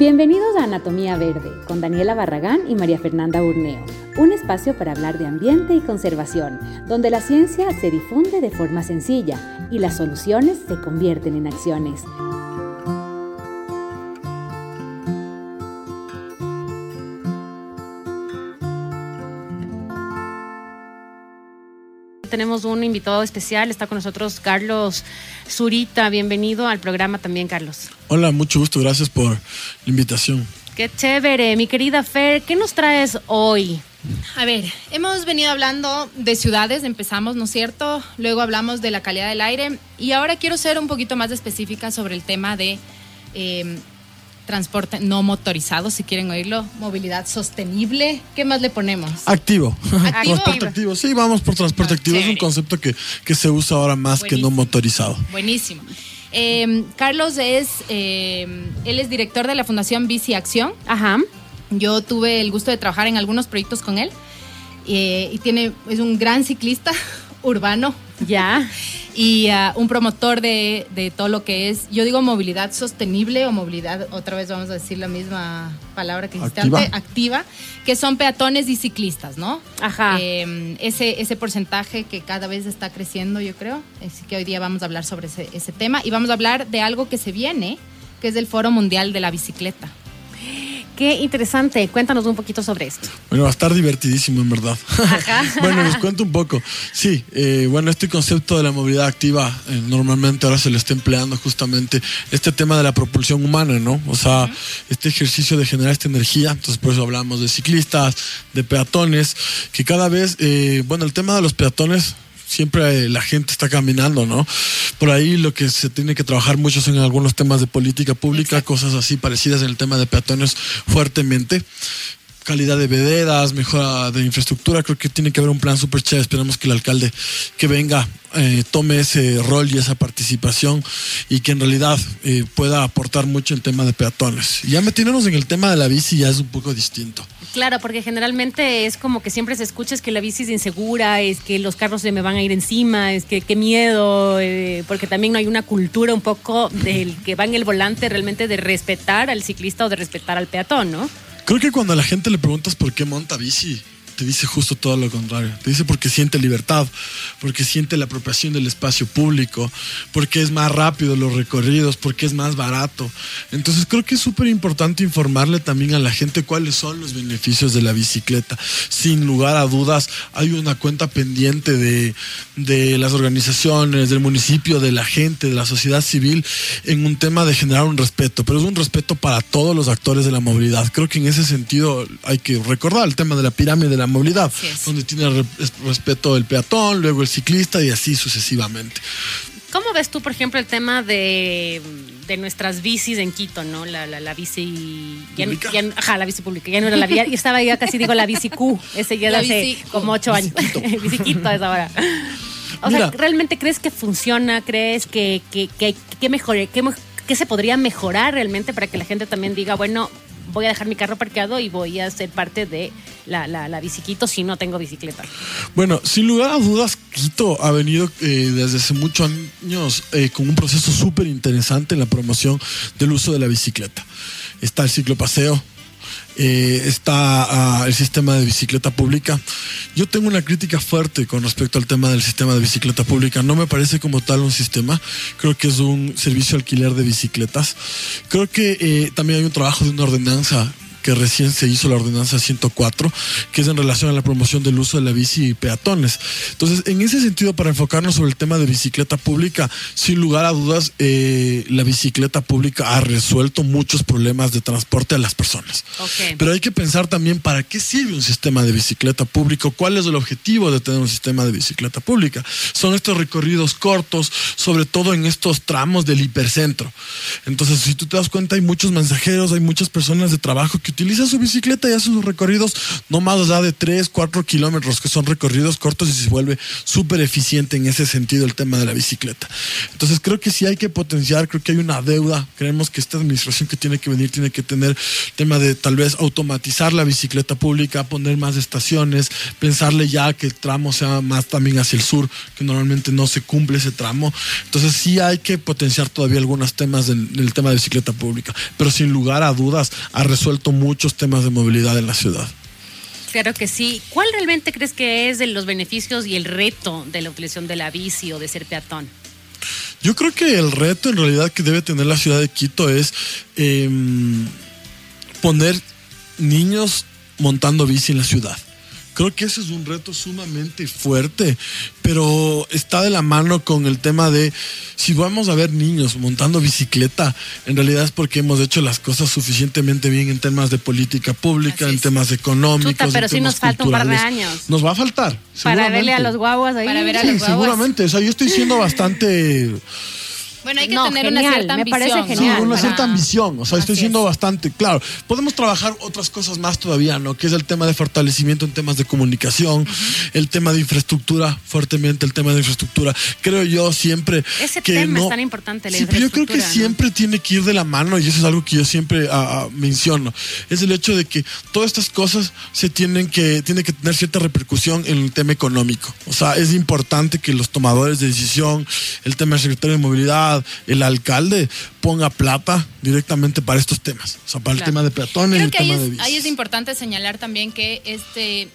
Bienvenidos a Anatomía Verde con Daniela Barragán y María Fernanda Urneo, un espacio para hablar de ambiente y conservación, donde la ciencia se difunde de forma sencilla y las soluciones se convierten en acciones. Tenemos un invitado especial, está con nosotros Carlos Zurita. Bienvenido al programa también, Carlos. Hola, mucho gusto, gracias por la invitación. Qué chévere, mi querida Fer, ¿qué nos traes hoy? A ver, hemos venido hablando de ciudades, empezamos, ¿no es cierto? Luego hablamos de la calidad del aire y ahora quiero ser un poquito más específica sobre el tema de eh, transporte no motorizado, si quieren oírlo, movilidad sostenible. ¿Qué más le ponemos? Activo. transporte activo. Sí, vamos por transporte activo. Es un concepto que, se usa ahora más que no motorizado. Buenísimo. Em, Carlos es, em, él es director de la Fundación Bici Acción. Ajá. Yo tuve el gusto de trabajar en algunos proyectos con él. Eh, y tiene, es un gran ciclista urbano. Ya. y uh, un promotor de, de, todo lo que es, yo digo movilidad sostenible o movilidad, otra vez vamos a decir la misma palabra que dijiste activa. antes, activa, que son peatones y ciclistas, ¿no? Ajá. Eh, ese, ese porcentaje que cada vez está creciendo, yo creo. Así que hoy día vamos a hablar sobre ese, ese tema y vamos a hablar de algo que se viene, que es el Foro Mundial de la Bicicleta. Qué interesante. Cuéntanos un poquito sobre esto. Bueno, va a estar divertidísimo, en verdad. bueno, les cuento un poco. Sí, eh, bueno, este concepto de la movilidad activa eh, normalmente ahora se lo está empleando justamente este tema de la propulsión humana, ¿no? O sea, este ejercicio de generar esta energía. Entonces, por eso hablamos de ciclistas, de peatones, que cada vez, eh, bueno, el tema de los peatones siempre la gente está caminando, ¿no? Por ahí lo que se tiene que trabajar mucho son en algunos temas de política pública, cosas así parecidas en el tema de peatones fuertemente calidad de veredas, mejora de infraestructura, creo que tiene que haber un plan súper chévere. Esperamos que el alcalde que venga eh, tome ese rol y esa participación y que en realidad eh, pueda aportar mucho el tema de peatones. Ya metiéndonos en el tema de la bici ya es un poco distinto. Claro, porque generalmente es como que siempre se escucha es que la bici es insegura, es que los carros se me van a ir encima, es que qué miedo, eh, porque también no hay una cultura un poco del que va en el volante realmente de respetar al ciclista o de respetar al peatón, ¿no? Creo que cuando a la gente le preguntas por qué monta bici, te dice justo todo lo contrario. Te dice porque siente libertad, porque siente la apropiación del espacio público, porque es más rápido los recorridos, porque es más barato. Entonces creo que es súper importante informarle también a la gente cuáles son los beneficios de la bicicleta. Sin lugar a dudas, hay una cuenta pendiente de, de las organizaciones, del municipio, de la gente, de la sociedad civil, en un tema de generar un respeto, pero es un respeto para todos los actores de la movilidad. Creo que en ese sentido hay que recordar el tema de la pirámide de la movilidad, donde tiene respeto el peatón, luego el ciclista y así sucesivamente. ¿Cómo ves tú, por ejemplo, el tema de, nuestras bicis en Quito, no? La, la, bici. Ya, ajá, la bici pública. Ya no era la vía. Y estaba ya casi digo la bici Q. Ese ya hace como ocho años. Biciquito es ahora. O sea, ¿realmente crees que funciona? ¿Crees que, que, que, que mejore? ¿Qué se podría mejorar realmente para que la gente también diga, bueno, voy a dejar mi carro parqueado y voy a ser parte de la, la, la si no tengo bicicleta. Bueno, sin lugar a dudas, Quito ha venido eh, desde hace muchos años eh, con un proceso súper interesante en la promoción del uso de la bicicleta. Está el ciclopaseo, eh, está ah, el sistema de bicicleta pública. Yo tengo una crítica fuerte con respecto al tema del sistema de bicicleta pública. No me parece como tal un sistema. Creo que es un servicio alquiler de bicicletas. Creo que eh, también hay un trabajo de una ordenanza que recién se hizo la ordenanza 104, que es en relación a la promoción del uso de la bici y peatones. Entonces, en ese sentido, para enfocarnos sobre el tema de bicicleta pública, sin lugar a dudas, eh, la bicicleta pública ha resuelto muchos problemas de transporte a las personas. Pero hay que pensar también para qué sirve un sistema de bicicleta público, cuál es el objetivo de tener un sistema de bicicleta pública. Son estos recorridos cortos, sobre todo en estos tramos del hipercentro. Entonces, si tú te das cuenta, hay muchos mensajeros, hay muchas personas de trabajo que que utilizan su bicicleta y hacen sus recorridos no más allá de 3, 4 kilómetros, que son recorridos cortos y se vuelve súper eficiente en ese sentido el tema de la bicicleta. Entonces creo que sí hay que potenciar, creo que hay una deuda, creemos que esta administración que tiene que venir tiene que tener tema de tal vez automatizar la bicicleta pública, poner más estaciones, pensarle ya que el tramo sea más también hacia el sur, que normalmente no se cumple ese tramo. Entonces sí hay que potenciar todavía algunos temas del, del tema de bicicleta pública, pero sin lugar a dudas ha resuelto muchos temas de movilidad en la ciudad. Claro que sí. ¿Cuál realmente crees que es de los beneficios y el reto de la utilización de la bici o de ser peatón? Yo creo que el reto en realidad que debe tener la ciudad de Quito es eh, poner niños montando bici en la ciudad. Creo que ese es un reto sumamente fuerte, pero está de la mano con el tema de si vamos a ver niños montando bicicleta, en realidad es porque hemos hecho las cosas suficientemente bien en temas de política pública, en temas económicos. Chuta, pero sí nos falta un par de años. Nos va a faltar. Para verle a los guaguas ahí. Para ver a los guaguas. Seguramente, o sea, yo estoy siendo bastante bueno, hay que No, tener genial, una cierta me ambición. parece ¿no? Sí, genial. una Para- cierta ambición, o sea, estoy Así siendo es. bastante claro. Podemos trabajar otras cosas más todavía, ¿no? Que es el tema de fortalecimiento en temas de comunicación, el tema de infraestructura, fuertemente el tema de infraestructura. Creo yo siempre Ese que tema no- es tan importante, la Sí, pero yo creo que infraestructura, ¿no? siempre tiene que ir de la mano y eso es algo que yo siempre ah, ah, menciono. Es el hecho de que todas estas cosas se tienen que tiene que tener cierta repercusión en el tema económico. O sea, es importante que los tomadores de decisión, el tema del secretario de movilidad, el alcalde ponga plata directamente para estos temas. O sea, para el tema de peatones y Creo el que ahí tema de es, bicis. ahí es importante señalar también que este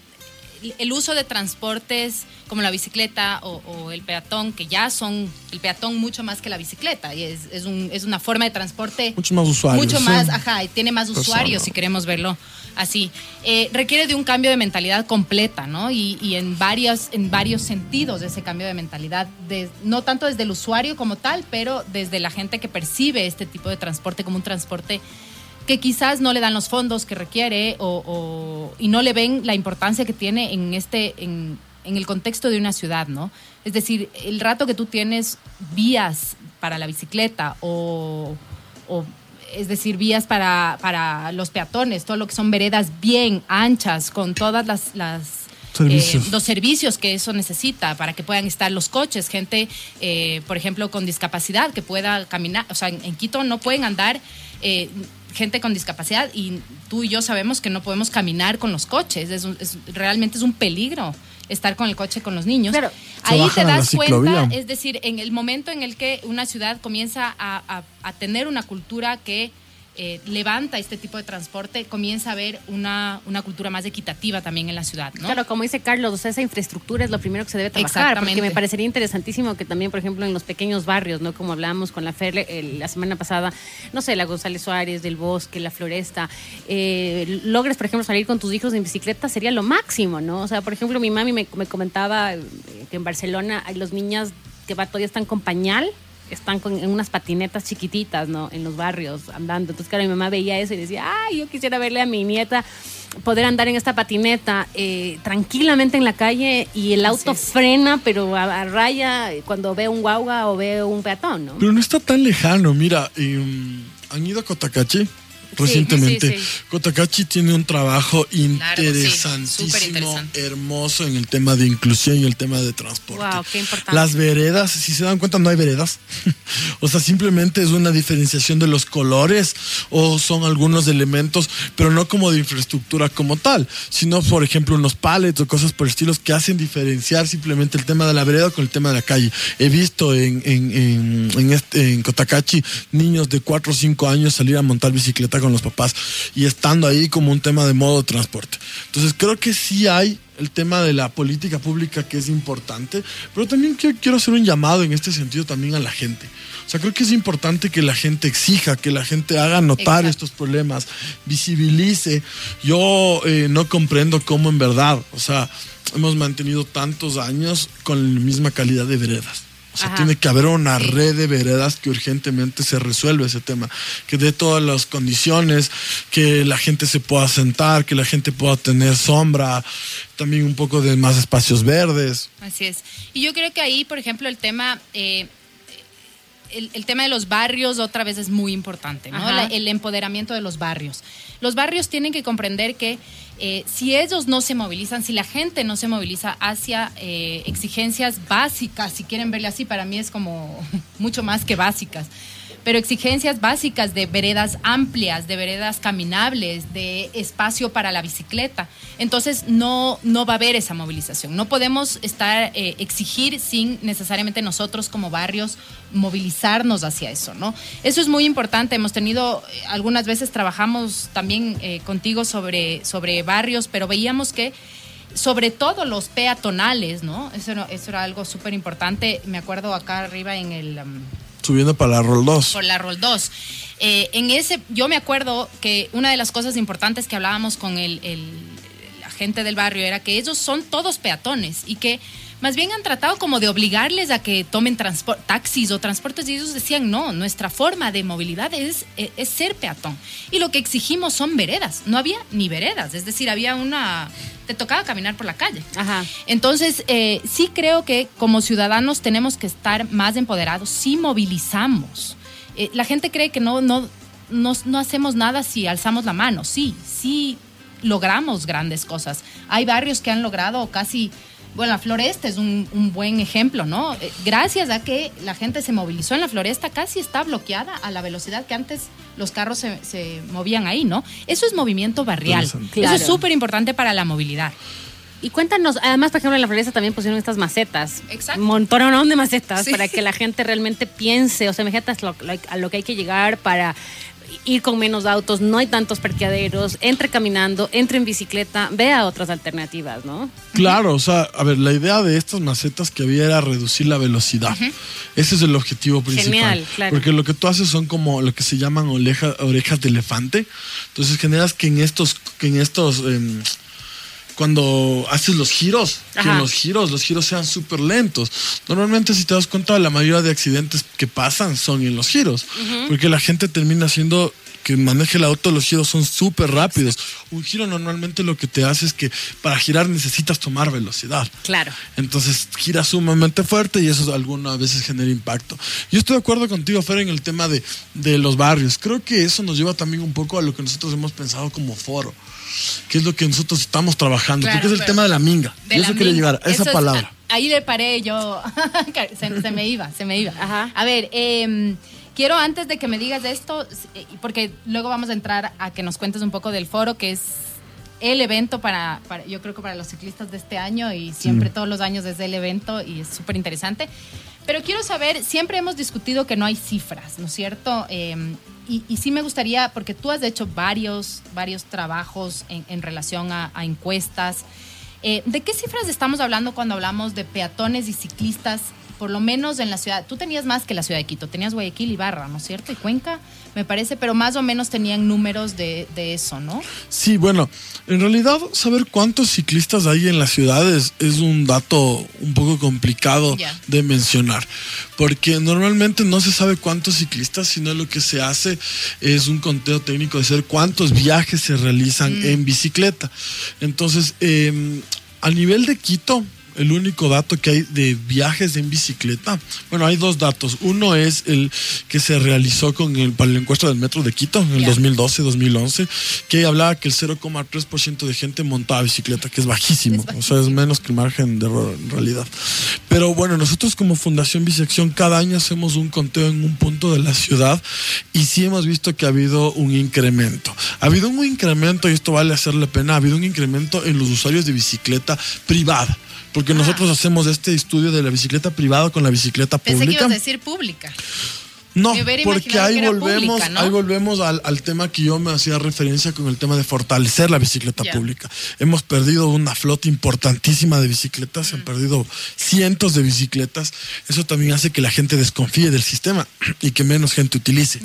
el uso de transportes como la bicicleta o, o el peatón, que ya son el peatón mucho más que la bicicleta, y es, es, un- es una forma de transporte Muchos más usuarios. mucho sí. más, ajá, y tiene más usuarios si queremos verlo así. Eh, requiere de un cambio de mentalidad completa, ¿no? Y, y en, varios, en varios sentidos ese cambio de mentalidad, de, no tanto desde el usuario como tal, pero desde la gente que percibe este tipo de transporte como un transporte que quizás no le dan los fondos que requiere o, o- y no le ven la importancia que tiene en este en, en el contexto de una ciudad, ¿no? Es decir, el rato que tú tienes vías para la bicicleta o, o, es decir, vías para, para los peatones, todo lo que son veredas bien anchas, con todas las, las Servicios. eh, los servicios que eso necesita para que puedan estar los coches, gente, eh, por ejemplo, con discapacidad que pueda caminar. O sea, en, en Quito no pueden andar eh, gente con discapacidad y tú y yo sabemos que no podemos caminar con los coches. Es un- es- realmente es un peligro estar con el coche con los niños. Pero- Ahí te das cuenta, es decir, en el momento en el que una ciudad comienza a, a- a tener una cultura que eh, levanta este tipo de transporte, comienza a haber una, una cultura más equitativa también en la ciudad, ¿no? Claro, como dice Carlos, o sea, esa infraestructura es lo primero que se debe trabajar, porque me parecería interesantísimo que también, por ejemplo, en los pequeños barrios, ¿no? Como hablábamos con la Fer eh, la semana pasada, no sé, la González Suárez, del Bosque, la Floresta, eh, logres, por ejemplo, salir con tus hijos en bicicleta, sería lo máximo, ¿no? O sea, por ejemplo, mi mami me, me comentaba eh, que en Barcelona hay los niñas que va, todavía están con pañal, están con, en unas patinetas chiquititas, ¿no? En los barrios andando. Entonces, claro, mi mamá veía eso y decía, ay, yo quisiera verle a mi nieta poder andar en esta patineta eh, tranquilamente en la calle y el auto frena, pero a, a raya cuando ve un guagua o ve un peatón, ¿no? Pero no está tan lejano, mira, em, han ido a Cotacachi recientemente. sí, sí. Cotacachi tiene un trabajo sí, interesantísimo, hermoso en el tema de inclusión y el tema de transporte. Wow, qué importante. Las veredas, si se dan cuenta, no hay veredas. o sea, simplemente es una diferenciación de los colores o son algunos elementos, pero no como de infraestructura como tal, sino, por ejemplo, unos pallets o cosas por el estilo que hacen diferenciar simplemente el tema de la vereda con el tema de la calle. He visto en, en, en, en este- en Cotacachi niños de 4 o 5 años salir a montar bicicleta con los papás y estando ahí como un tema de modo de transporte. Entonces, creo que sí hay el tema de la política pública que es importante, pero también quiero, hacer un llamado en este sentido también a la gente. O sea, creo que es importante que la gente exija, que la gente haga notar Exacto. estos problemas, visibilice. Yo eh, no comprendo cómo en verdad, o sea, hemos mantenido tantos años con la misma calidad de veredas. O sea, Ajá. tiene que haber una red de veredas que urgentemente se resuelva ese tema, que dé todas las condiciones, que la gente se pueda sentar, que la gente pueda tener sombra, también un poco de más espacios verdes. Así es. Y yo creo que ahí, por ejemplo, el tema, eh, el, tema de los barrios otra vez es muy importante, ¿no? el empoderamiento de los barrios. Los barrios tienen que comprender que eh, si ellos no se movilizan, si la gente no se moviliza hacia eh, exigencias básicas, si quieren verle así, para mí es como mucho más que básicas pero exigencias básicas de veredas amplias, de veredas caminables, de espacio para la bicicleta. Entonces no, no va a haber esa movilización. No podemos estar eh, exigir sin necesariamente nosotros como barrios movilizarnos hacia eso, ¿no? Eso es muy importante. Hemos tenido, eh, algunas veces trabajamos también eh, contigo sobre, sobre barrios, pero veíamos que sobre todo los peatonales, ¿no? Eso, eso era algo súper importante. Me acuerdo acá arriba en el... Um, Subiendo para la Rol 2. Por la Rol 2. Eh, en ese, yo me acuerdo que una de las cosas importantes que hablábamos con el, el, la gente del barrio era que ellos son todos peatones y que más bien han tratado como de obligarles a que tomen taxis o transportes y ellos decían, no, nuestra forma de movilidad es, es, es, ser peatón. Y lo que exigimos son veredas. No había ni veredas, es decir, había una te tocaba caminar por la calle. Ajá. Entonces, eh, sí creo que como ciudadanos tenemos que estar más empoderados si movilizamos. Eh, la gente cree que no, no, no, hacemos nada si alzamos la mano. Sí, sí logramos grandes cosas. Hay barrios que han logrado casi bueno, la floresta es un, un, buen ejemplo, ¿no? Eh, gracias a que la gente se movilizó en la floresta, casi está bloqueada a la velocidad que antes los carros se, se movían ahí, ¿no? Eso es movimiento barrial. Eso es súper importante para la movilidad. Y cuéntanos, además, por ejemplo, en la floresta también pusieron estas macetas. Exacto. Un montón de macetas para que la gente realmente piense, o sea, imagínate a lo que hay que llegar para ir con menos autos, no hay tantos parqueaderos, entre caminando, entre en bicicleta, vea otras alternativas, ¿no? Claro, o sea, a ver, la idea de estas macetas que había era reducir la velocidad. Ese es el objetivo principal. Genial, claro. Porque lo que tú haces son como lo que se llaman orejas de elefante. Entonces generas que en estos, que en estos em, cuando haces los giros, que los giros, los giros sean súper lentos. Normalmente, si te das cuenta, la mayoría de accidentes que pasan son en los giros, porque la gente termina haciendo que maneje el auto, los giros son súper rápidos. Un giro normalmente lo que te hace es que para girar necesitas tomar velocidad. Claro. Entonces gira sumamente fuerte y eso algunas veces genera impacto. Yo estoy de acuerdo contigo, Fer, en el tema de, de los barrios. Creo que eso nos lleva también un poco a lo que nosotros hemos pensado como foro que es lo que nosotros estamos trabajando, porque es el tema de la minga. y eso quiere llegar, a esa palabra. ahí le paré yo, se, me iba, se me iba. A ver, em, quiero antes de que me digas esto, eh, porque luego vamos a entrar a que nos cuentes un poco del foro, que es el evento para, yo creo que para los ciclistas de este año y siempre todos los años desde el evento y es súper interesante. Pero quiero saber, siempre hemos discutido que no hay cifras, ¿no es cierto? Em, y, sí me gustaría, porque tú has hecho varios, varios trabajos en, relación a, encuestas. Eh, ¿De qué cifras estamos hablando cuando hablamos de peatones y ciclistas por lo menos en la ciudad, tú tenías más que la ciudad de Quito, tenías Guayaquil y Barra, ¿no es cierto? Y Cuenca, me parece, pero más o menos tenían números de, eso, ¿no? Sí, bueno, en realidad saber cuántos ciclistas hay en las ciudades es un dato un poco complicado de mencionar, porque normalmente no se sabe cuántos ciclistas, sino lo que se hace es un conteo técnico de saber cuántos viajes se realizan mm. en bicicleta. Entonces, em, a nivel de Quito, el único dato que hay de viajes en bicicleta. Bueno, hay dos datos. Uno es el que se realizó con el, para la encuesta del metro de Quito en el 2012-2011, que hablaba que el 0,3% de gente montaba bicicleta, que es bajísimo, O sea, es menos que el margen de error en realidad. Pero bueno, nosotros como Fundación Bisección cada año hacemos un conteo en un punto de la ciudad y sí hemos visto que ha habido un incremento. Ha habido un incremento, y esto vale hacerle pena, ha habido un incremento en los usuarios de bicicleta privada porque ah. nosotros hacemos este estudio de la bicicleta privada con la bicicleta pública. Pensé que ibas a decir pública. No, porque ahí volvemos, ahí volvemos al, tema que yo me hacía referencia con el tema de fortalecer la bicicleta pública. Hemos perdido una flota importantísima de bicicletas, se han mm. perdido cientos de bicicletas. Eso también hace que la gente desconfíe del sistema y que menos gente utilice.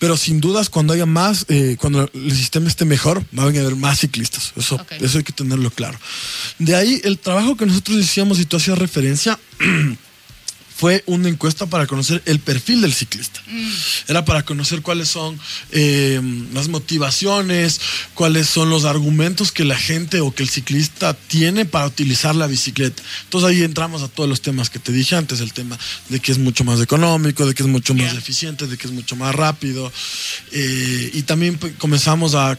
Pero sin dudas, cuando haya más, eh, cuando el sistema esté mejor, van a haber más ciclistas. Eso, eso hay que tenerlo claro. De ahí, el trabajo que nosotros decíamos y tú hacías referencia, fue una encuesta para conocer el perfil del ciclista. Mm. Era para conocer cuáles son eh, las motivaciones, cuáles son los argumentos que la gente o que el ciclista tiene para utilizar la bicicleta. Entonces ahí entramos a todos los temas que te dije antes, el tema de que es mucho más económico, de que es mucho más eficiente, de que es mucho más rápido. Eh, y también pues, comenzamos a,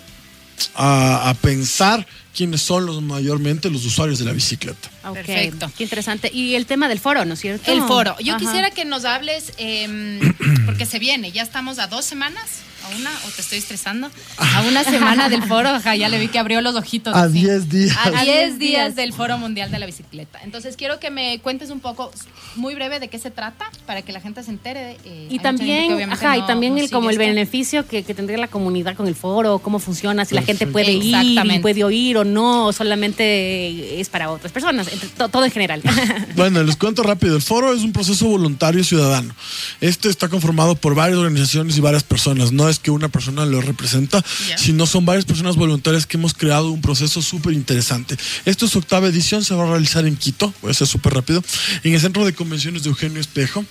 a pensar quiénes son los mayormente los usuarios de la bicicleta. Perfecto. Qué interesante. Y el tema del foro, ¿no es cierto? El foro. Yo quisiera que nos hables, em, porque se viene, ya estamos a dos semanas a una, o te estoy estresando, a una semana del foro, ya le vi que abrió los ojitos. A 10 días. A 10 días del Foro Mundial de la Bicicleta. Entonces quiero que me cuentes un poco, muy breve, de qué se trata, para que la gente se entere. Eh, y, también, ajá, y también el, como el beneficio que, tendría la comunidad con el foro, cómo funciona, si la gente puede ir y puede oír o no, o solamente es para otras personas, todo en general. bueno, les cuento rápido. El foro es un proceso voluntario ciudadano. Este está conformado por varias organizaciones y varias personas. No que una persona lo representa, sino son varias personas voluntarias que hemos creado un proceso súper interesante. Esto es octava edición, se va a realizar en Quito, voy a ser súper rápido, en el Centro de Convenciones de Eugenio Espejo.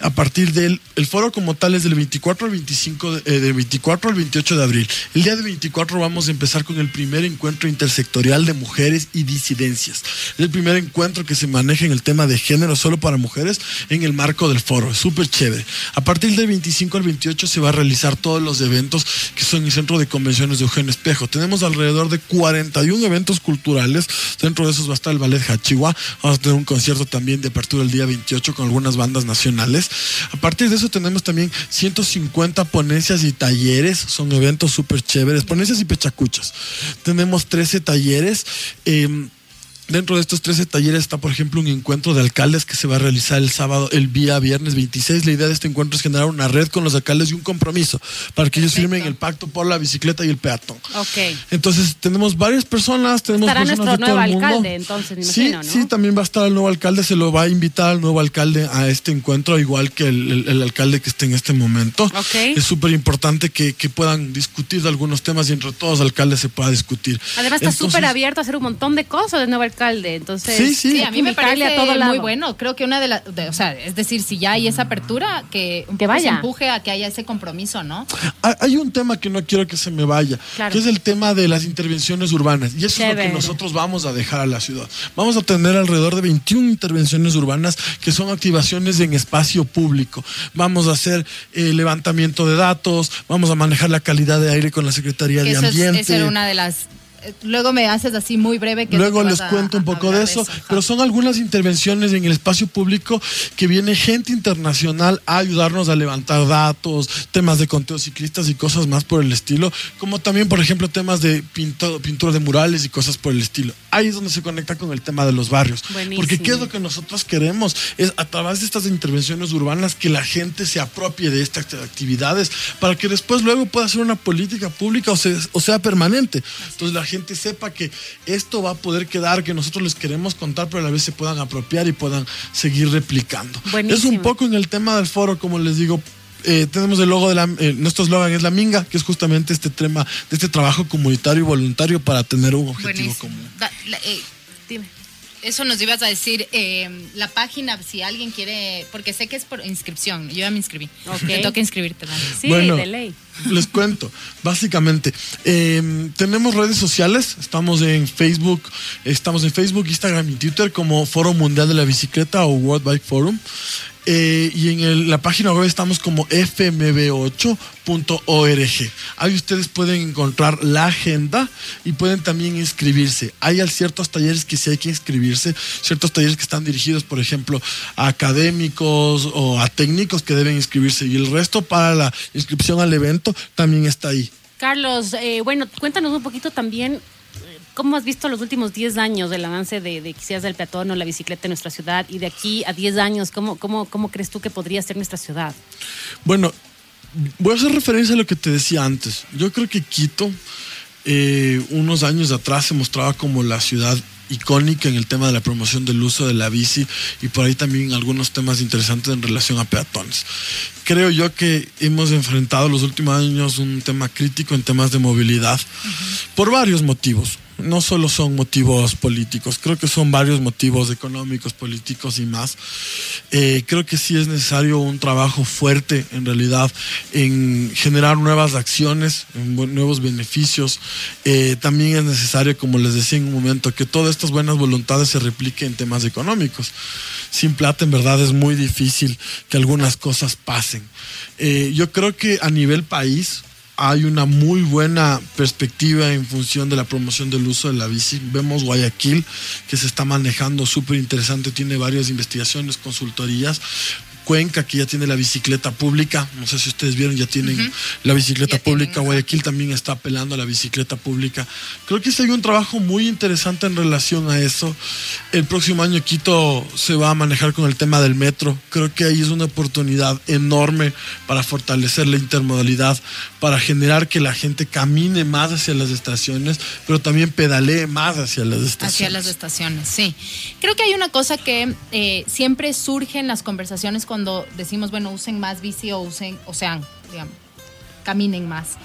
A partir del el foro como tal es del 24 al 25, de, 24 eh, al 28 de abril. El día de 24 vamos a empezar con el primer encuentro intersectorial de mujeres y disidencias. Es el primer encuentro que se maneja en el tema de género solo para mujeres en el marco del foro. Es súper chévere. A partir del 25 al 28 se va a realizar todos los eventos que son el Centro de Convenciones de Eugenio Espejo. Tenemos alrededor de 41 eventos culturales. Dentro de esos va a estar el Ballet Hachihua. Vamos a tener un concierto también de apertura el día 28 con algunas bandas nacionales. A partir de eso tenemos también 150 ponencias y talleres. Son eventos súper chéveres. Ponencias y pechacuchas. Tenemos 13 talleres. Eh, Dentro de estos 13 talleres está, por ejemplo, un encuentro de alcaldes que se va a realizar el sábado, el día viernes 26. La idea de este encuentro es generar una red con los alcaldes y un compromiso para que ellos firmen el pacto por la bicicleta y el peatón. Ok. Entonces, tenemos varias personas. Tenemos Estará nuestro nuevo alcalde, entonces, me sí, ¿no? Sí, también va a estar el nuevo alcalde. Se lo va a invitar al nuevo alcalde a este encuentro, igual que el, alcalde que esté en este momento. Ok. Es súper importante que, puedan discutir de algunos temas y entre todos los alcaldes se pueda discutir. Además, está súper abierto a hacer un montón de cosas el nuevo alcalde entonces sí, sí. a mí me parece a todo muy bueno. Creo que una de las, o sea, es decir, si ya hay esa apertura, que, que vaya. Se empuje a que haya ese compromiso, ¿no? Hay un tema que no quiero que se me vaya, que es el tema de las intervenciones urbanas. Y eso es lo que nosotros vamos a dejar a la ciudad. Vamos a tener alrededor de 21 intervenciones urbanas que son activaciones en espacio público. Vamos a hacer eh, levantamiento de datos, vamos a manejar la calidad de aire con la Secretaría de Ambiente. Es, esa era una de las luego me haces así muy breve. Que luego les cuento un poco de eso, pero son algunas intervenciones en el espacio público que viene gente internacional a ayudarnos a levantar datos, temas de conteo ciclistas y cosas más por el estilo, como también, por ejemplo, temas de pintura de murales y cosas por el estilo. Ahí es donde se conecta con el tema de los barrios. Porque qué es lo que nosotros queremos, es a través de estas intervenciones urbanas que la gente se apropie de estas actividades para que después luego pueda ser una política pública o sea, o sea permanente. Entonces la gente gente sepa que esto va a poder quedar, que nosotros les queremos contar, pero a la vez se puedan apropiar y puedan seguir replicando. Es un poco en el tema del foro, como les digo, eh, tenemos el logo de la, eh, nuestro eslogan es la minga, que es justamente este tema de este trabajo comunitario y voluntario para tener un objetivo común. Eh, dime. Eso nos ibas a decir, la página, si alguien quiere, porque sé que es por inscripción, yo ya me inscribí. Okay. Te toca inscribirte. Sí, de ley. Les cuento, básicamente, em, tenemos redes sociales, estamos en Facebook, estamos en Facebook, Instagram y Twitter como Foro Mundial de la Bicicleta o World Bike Forum. Eh, y en la página web estamos como fmb8.org. Ahí ustedes pueden encontrar la agenda y pueden también inscribirse. Hay ciertos talleres que sí hay que inscribirse, ciertos talleres que están dirigidos, por ejemplo, a académicos o a técnicos que deben inscribirse. Y el resto para la inscripción al evento también está ahí. Carlos, eh, bueno, cuéntanos un poquito también ¿Cómo has visto los últimos 10 años del avance de, de quizás del peatón o la bicicleta en nuestra ciudad? Y de aquí a 10 años, ¿cómo, cómo, cómo crees tú que podría ser nuestra ciudad? Bueno, voy a hacer referencia a lo que te decía antes. Yo creo que Quito, eh, unos años atrás, se mostraba como la ciudad icónica en el tema de la promoción del uso de la bici y por ahí también algunos temas interesantes en relación a peatones. Creo yo que hemos enfrentado los últimos años un tema crítico en temas de movilidad por varios motivos. No solo son motivos políticos, creo que son varios motivos económicos, políticos y más. Eh, creo que sí es necesario un trabajo fuerte en realidad en generar nuevas acciones, nuevos beneficios. Eh, también es necesario, como les decía en un momento, que todas estas buenas voluntades se repliquen en temas económicos. Sin plata en verdad es muy difícil que algunas cosas pasen. Eh, yo creo que a nivel país, hay una muy buena perspectiva en función de la promoción del uso de la bici. Vemos Guayaquil, que se está manejando súper interesante, tiene varias investigaciones, consultorías, Cuenca, que ya tiene la bicicleta pública. No sé si ustedes vieron, ya tienen la bicicleta pública. Guayaquil también está apelando a la bicicleta pública. Creo que hay un trabajo muy interesante en relación a eso. El próximo año Quito se va a manejar con el tema del metro. Creo que ahí es una oportunidad enorme para fortalecer la intermodalidad, para generar que la gente camine más hacia las estaciones, pero también pedalee más hacia las estaciones. Hacia las estaciones, sí. Creo que hay una cosa que eh, siempre surge en las conversaciones con cuando decimos, bueno, usen más bici o usen, o sean, digamos, caminen más.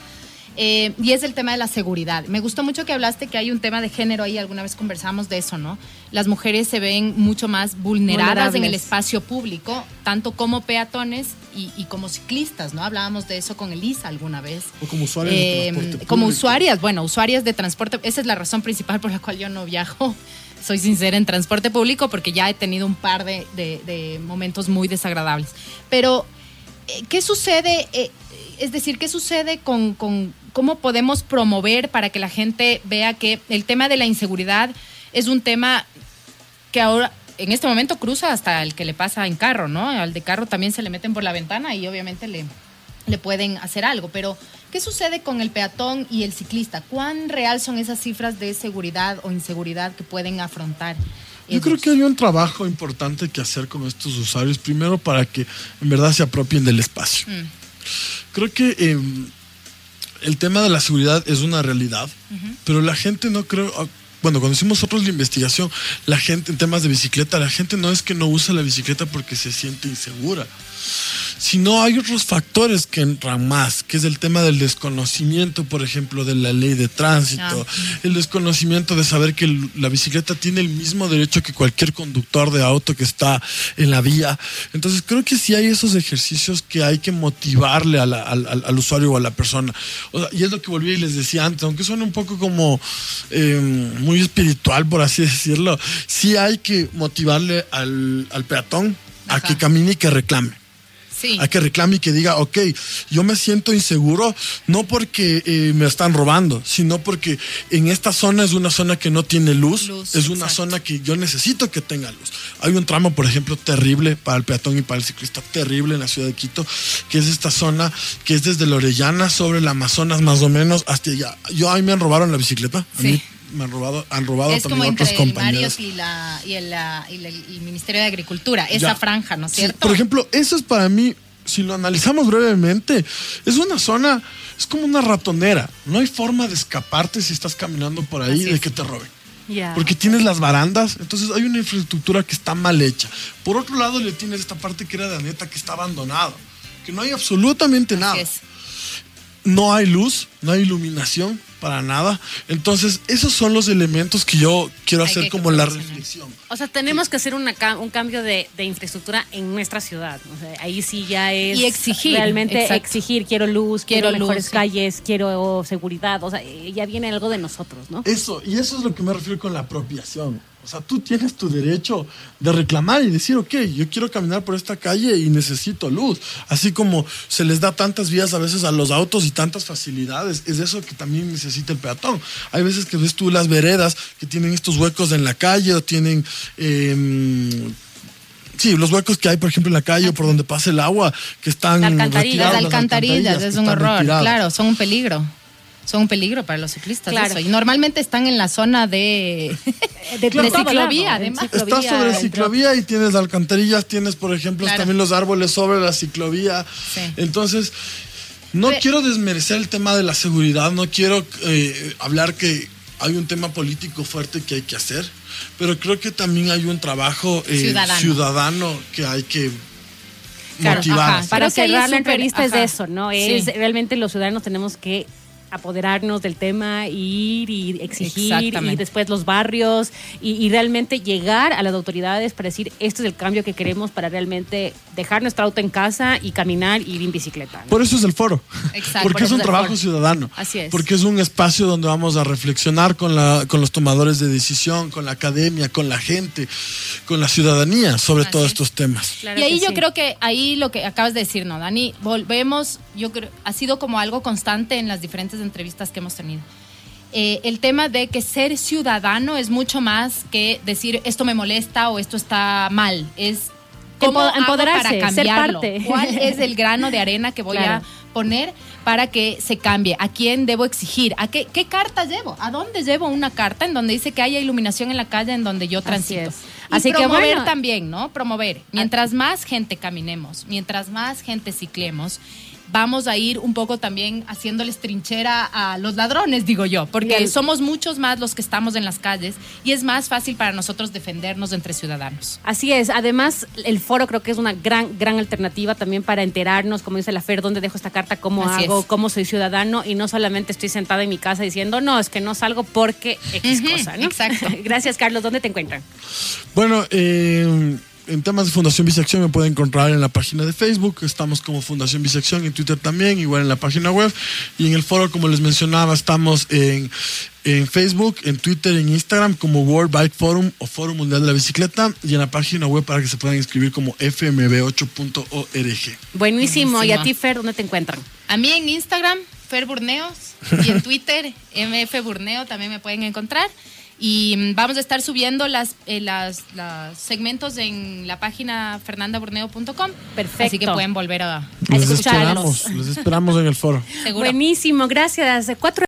Eh, y es el tema de la seguridad. Me gustó mucho que hablaste que hay un tema de género ahí, alguna vez conversamos de eso, ¿no? Las mujeres se ven mucho más vulneradas en el espacio público, tanto como peatones y, como ciclistas, ¿no? Hablábamos de eso con Elisa alguna vez. O como usuarias de eh, transporte Como usuarias, bueno, usuarias de transporte, esa es la razón principal por la cual yo no viajo soy sincera, en transporte público porque ya he tenido un par de, momentos muy desagradables. Pero, eh, ¿qué sucede? Eh, es decir, ¿qué sucede con, cómo podemos promover para que la gente vea que el tema de la inseguridad es un tema que ahora en este momento cruza hasta el que le pasa en carro, ¿no? Al de carro también se le meten por la ventana y obviamente le, le pueden hacer algo, pero ¿qué sucede con el peatón y el ciclista? ¿Cuán real son esas cifras de seguridad o inseguridad que pueden afrontar? Yo creo que hay un trabajo importante que hacer con estos usuarios, primero para que en verdad se apropien del espacio. Mm. Creo que em, el tema de la seguridad es una realidad, pero la gente no creo, ah, bueno, cuando hicimos nosotros la investigación, la gente en temas de bicicleta, la gente no es que no usa la bicicleta porque se siente insegura si no hay otros factores que entran más, que es el tema del desconocimiento, por ejemplo, de la ley de tránsito, ah. el desconocimiento de saber que la bicicleta tiene el mismo derecho que cualquier conductor de auto que está en la vía. Entonces creo que sí hay esos ejercicios que hay que motivarle al, usuario o a la persona. y es lo que volví y les decía antes, aunque suene un poco como em, muy espiritual, por así decirlo, sí hay que motivarle al, peatón a que camine y que reclame. A que reclame y que diga, ok, yo me siento inseguro no porque eh, me están robando, sino porque en esta zona es una zona que no tiene luz, es una zona que yo necesito que tenga luz. Hay un tramo, por ejemplo, terrible para el peatón y para el ciclista, terrible en la ciudad de Quito, que es esta zona que es desde la Orellana sobre el Amazonas más o menos hasta allá. Yo ahí me han robado la bicicleta. A me han robado, han robado es también como otros compañeros. Y, la, y, el, Ministerio de Agricultura, esa franja, ¿no es cierto? por ejemplo, eso es para mí, si lo analizamos brevemente, es una zona, es como una ratonera. No hay forma de escaparte si estás caminando por ahí de que te roben. Porque tienes las barandas, entonces hay una infraestructura que está mal hecha. Por otro lado, le tienes esta parte que era de Aneta que está abandonado, que no hay absolutamente nada. No hay luz, no hay iluminación, para nada. Entonces, esos son los elementos que yo quiero hacer como la reflexión. O sea, tenemos que hacer un cambio de, infraestructura en nuestra ciudad. ahí sí ya es. Y exigir. Realmente exigir, quiero luz, quiero, mejores calles, quiero seguridad. O sea, ya viene algo de nosotros, ¿no? Eso, y eso es lo que me refiero con la apropiación. O sea, tú tienes tu derecho de reclamar y decir, ok, yo quiero caminar por esta calle y necesito luz. Así como se les da tantas vías a veces a los autos y tantas facilidades, es eso que también necesita el peatón. Hay veces que ves tú las veredas que tienen estos huecos en la calle o tienen... Em, sí, los huecos que hay, por ejemplo, en la calle o por donde pasa el agua, que están... Las alcantarillas, las alcantarillas, es un horror, claro, son un peligro son un peligro para los ciclistas. Y normalmente están en la zona de, de, ciclovía, además. Estás sobre ciclovía y tienes alcantarillas, tienes, por ejemplo, también los árboles sobre la ciclovía. Entonces, no quiero desmerecer el tema de la seguridad, no quiero eh, hablar que hay un tema político fuerte que hay que hacer, pero creo que también hay un trabajo eh, ciudadano. que hay que motivar. para cerrar la entrevista es de eso, ¿no? Es realmente los ciudadanos tenemos que apoderarnos del tema, ir y exigir, y después los barrios, y, realmente llegar a las autoridades para decir, este es el cambio que queremos para realmente dejar nuestro auto en casa y caminar y ir en bicicleta. Por eso es el foro. Exacto. Porque es un trabajo ciudadano. Así es. Porque es un espacio donde vamos a reflexionar con, la, con los tomadores de decisión, con la academia, con la gente, con la ciudadanía sobre todos estos temas. y ahí yo creo que ahí lo que acabas de decir, ¿no, Dani? Volvemos, yo creo, ha sido como algo constante en las diferentes entrevistas que hemos tenido. Eh, el tema de que ser ciudadano es mucho más que decir esto me molesta o esto está mal. Es cómo empoderarse, para cambiarlo. ¿Cuál es el grano de arena que voy a poner para que se cambie? ¿A quién debo exigir? ¿A qué, qué carta llevo? ¿A dónde llevo una carta en donde dice que haya iluminación en la calle en donde yo transito? Así, que promover también, ¿no? Promover. Mientras más gente caminemos, mientras más gente ciclemos, vamos a ir un poco también haciéndoles trinchera a los ladrones, digo yo, porque somos muchos más los que estamos en las calles y es más fácil para nosotros defendernos entre ciudadanos. Así es, además el foro creo que es una gran, gran alternativa también para enterarnos, como dice la Fer, dónde dejo esta carta, cómo hago, cómo soy ciudadano y no solamente estoy sentada en mi casa diciendo, no, es que no salgo porque X cosa, ¿no? Exacto. Gracias, Carlos. ¿Dónde te encuentran? Bueno, eh en temas de Fundación Bisección me pueden encontrar en la página de Facebook, estamos como Fundación Bisección, en Twitter también, igual en la página web. Y en el foro, como les mencionaba, estamos en, en Facebook, en Twitter, en Instagram como World Bike Forum o Foro Mundial de la Bicicleta y en la página web para que se puedan inscribir como fmb8.org. Buenísimo. ¿Y a ti, Fer, dónde te encuentran? A mí en Instagram, Fer Burneos, y en Twitter, MF Burneo, también me pueden encontrar. Y mm, vamos a estar subiendo las, eh, las, los segmentos en la página fernandaburneo.com. Perfecto. Así que pueden volver a, a les Esperamos, les esperamos en el foro. Buenísimo, gracias. Cuatro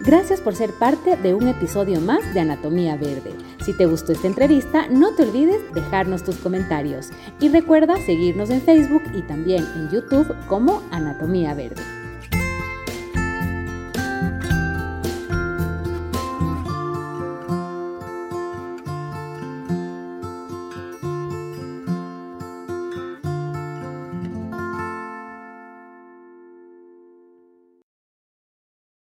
Gracias por ser parte de un episodio más de Anatomía Verde. Si te gustó esta entrevista, no te olvides dejarnos tus comentarios y recuerda seguirnos en Facebook y también en YouTube como Anatomía Verde.